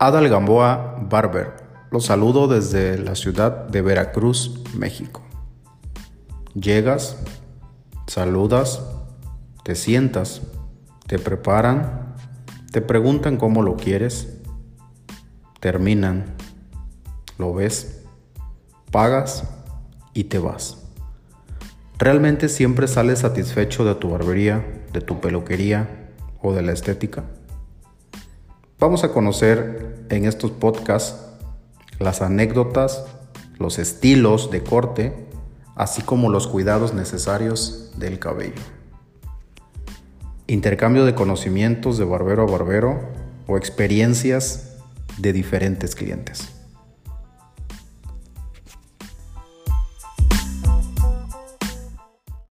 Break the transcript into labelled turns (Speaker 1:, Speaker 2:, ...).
Speaker 1: Adal Gamboa Barber. Los saludo desde la ciudad de Veracruz, México. Llegas, saludas, te sientas, te preparan, te preguntan cómo lo quieres, terminan, lo ves, pagas y te vas. ¿Realmente siempre sales satisfecho de tu barbería, de tu peluquería o de la estética? Vamos a conocer en estos podcasts las anécdotas, los estilos de corte, así como los cuidados necesarios del cabello. Intercambio de conocimientos de barbero a barbero o experiencias de diferentes clientes.